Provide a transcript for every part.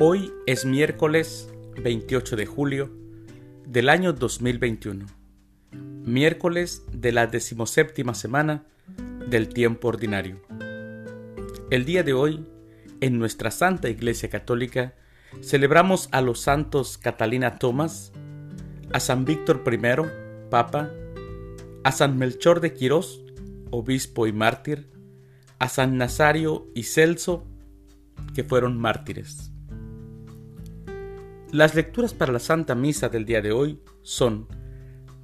Hoy es miércoles 28 de julio del año 2021, miércoles de la decimoséptima semana del tiempo ordinario. El día de hoy, en nuestra Santa Iglesia Católica, celebramos a los santos Catalina Tomás, a San Víctor I, Papa, a San Melchor de Quirós, obispo y mártir, a San Nazario y Celso, que fueron mártires. Las lecturas para la Santa Misa del día de hoy son,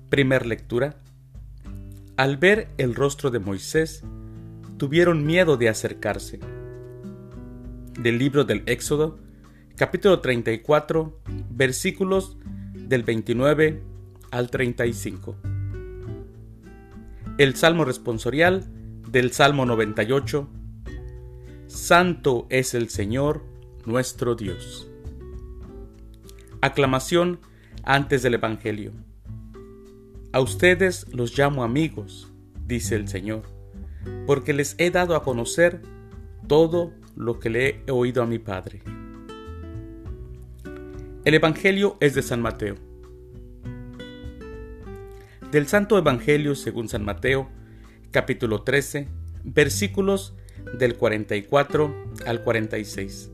primer lectura, al ver el rostro de Moisés, tuvieron miedo de acercarse. Del libro del Éxodo, capítulo 34, versículos del 29 al 35. El Salmo responsorial del Salmo 98. Santo es el Señor nuestro Dios. Aclamación antes del Evangelio. A ustedes los llamo amigos, dice el Señor, porque les he dado a conocer todo lo que le he oído a mi Padre. El Evangelio es de San Mateo. Del Santo Evangelio según San Mateo, capítulo 13, versículos del 44 al 46.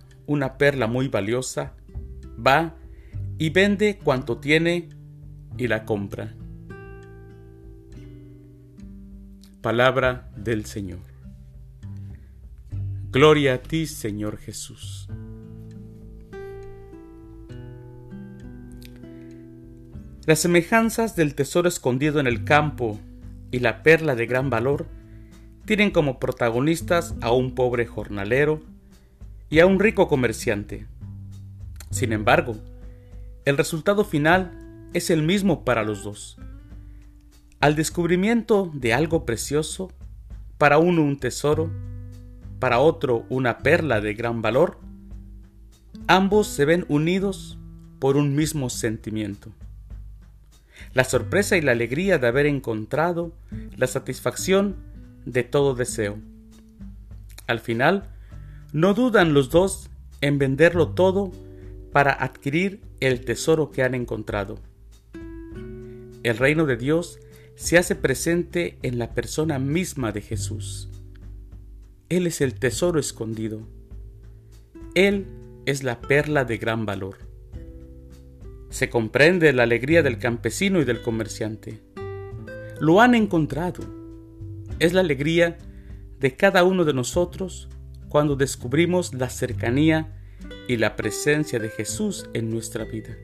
una perla muy valiosa, va y vende cuanto tiene y la compra. Palabra del Señor. Gloria a ti, Señor Jesús. Las semejanzas del tesoro escondido en el campo y la perla de gran valor tienen como protagonistas a un pobre jornalero y a un rico comerciante. Sin embargo, el resultado final es el mismo para los dos. Al descubrimiento de algo precioso, para uno un tesoro, para otro una perla de gran valor, ambos se ven unidos por un mismo sentimiento. La sorpresa y la alegría de haber encontrado la satisfacción de todo deseo. Al final, no dudan los dos en venderlo todo para adquirir el tesoro que han encontrado. El reino de Dios se hace presente en la persona misma de Jesús. Él es el tesoro escondido. Él es la perla de gran valor. Se comprende la alegría del campesino y del comerciante. Lo han encontrado. Es la alegría de cada uno de nosotros cuando descubrimos la cercanía y la presencia de Jesús en nuestra vida.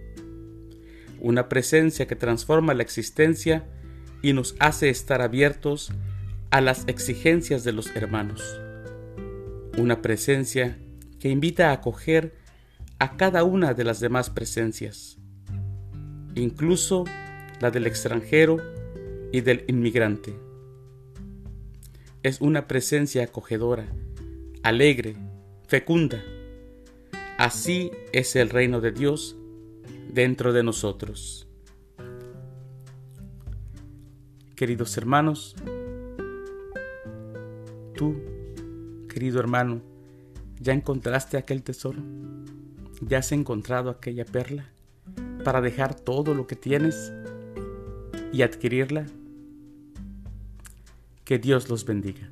Una presencia que transforma la existencia y nos hace estar abiertos a las exigencias de los hermanos. Una presencia que invita a acoger a cada una de las demás presencias, incluso la del extranjero y del inmigrante. Es una presencia acogedora alegre, fecunda. Así es el reino de Dios dentro de nosotros. Queridos hermanos, tú, querido hermano, ¿ya encontraste aquel tesoro? ¿Ya has encontrado aquella perla para dejar todo lo que tienes y adquirirla? Que Dios los bendiga.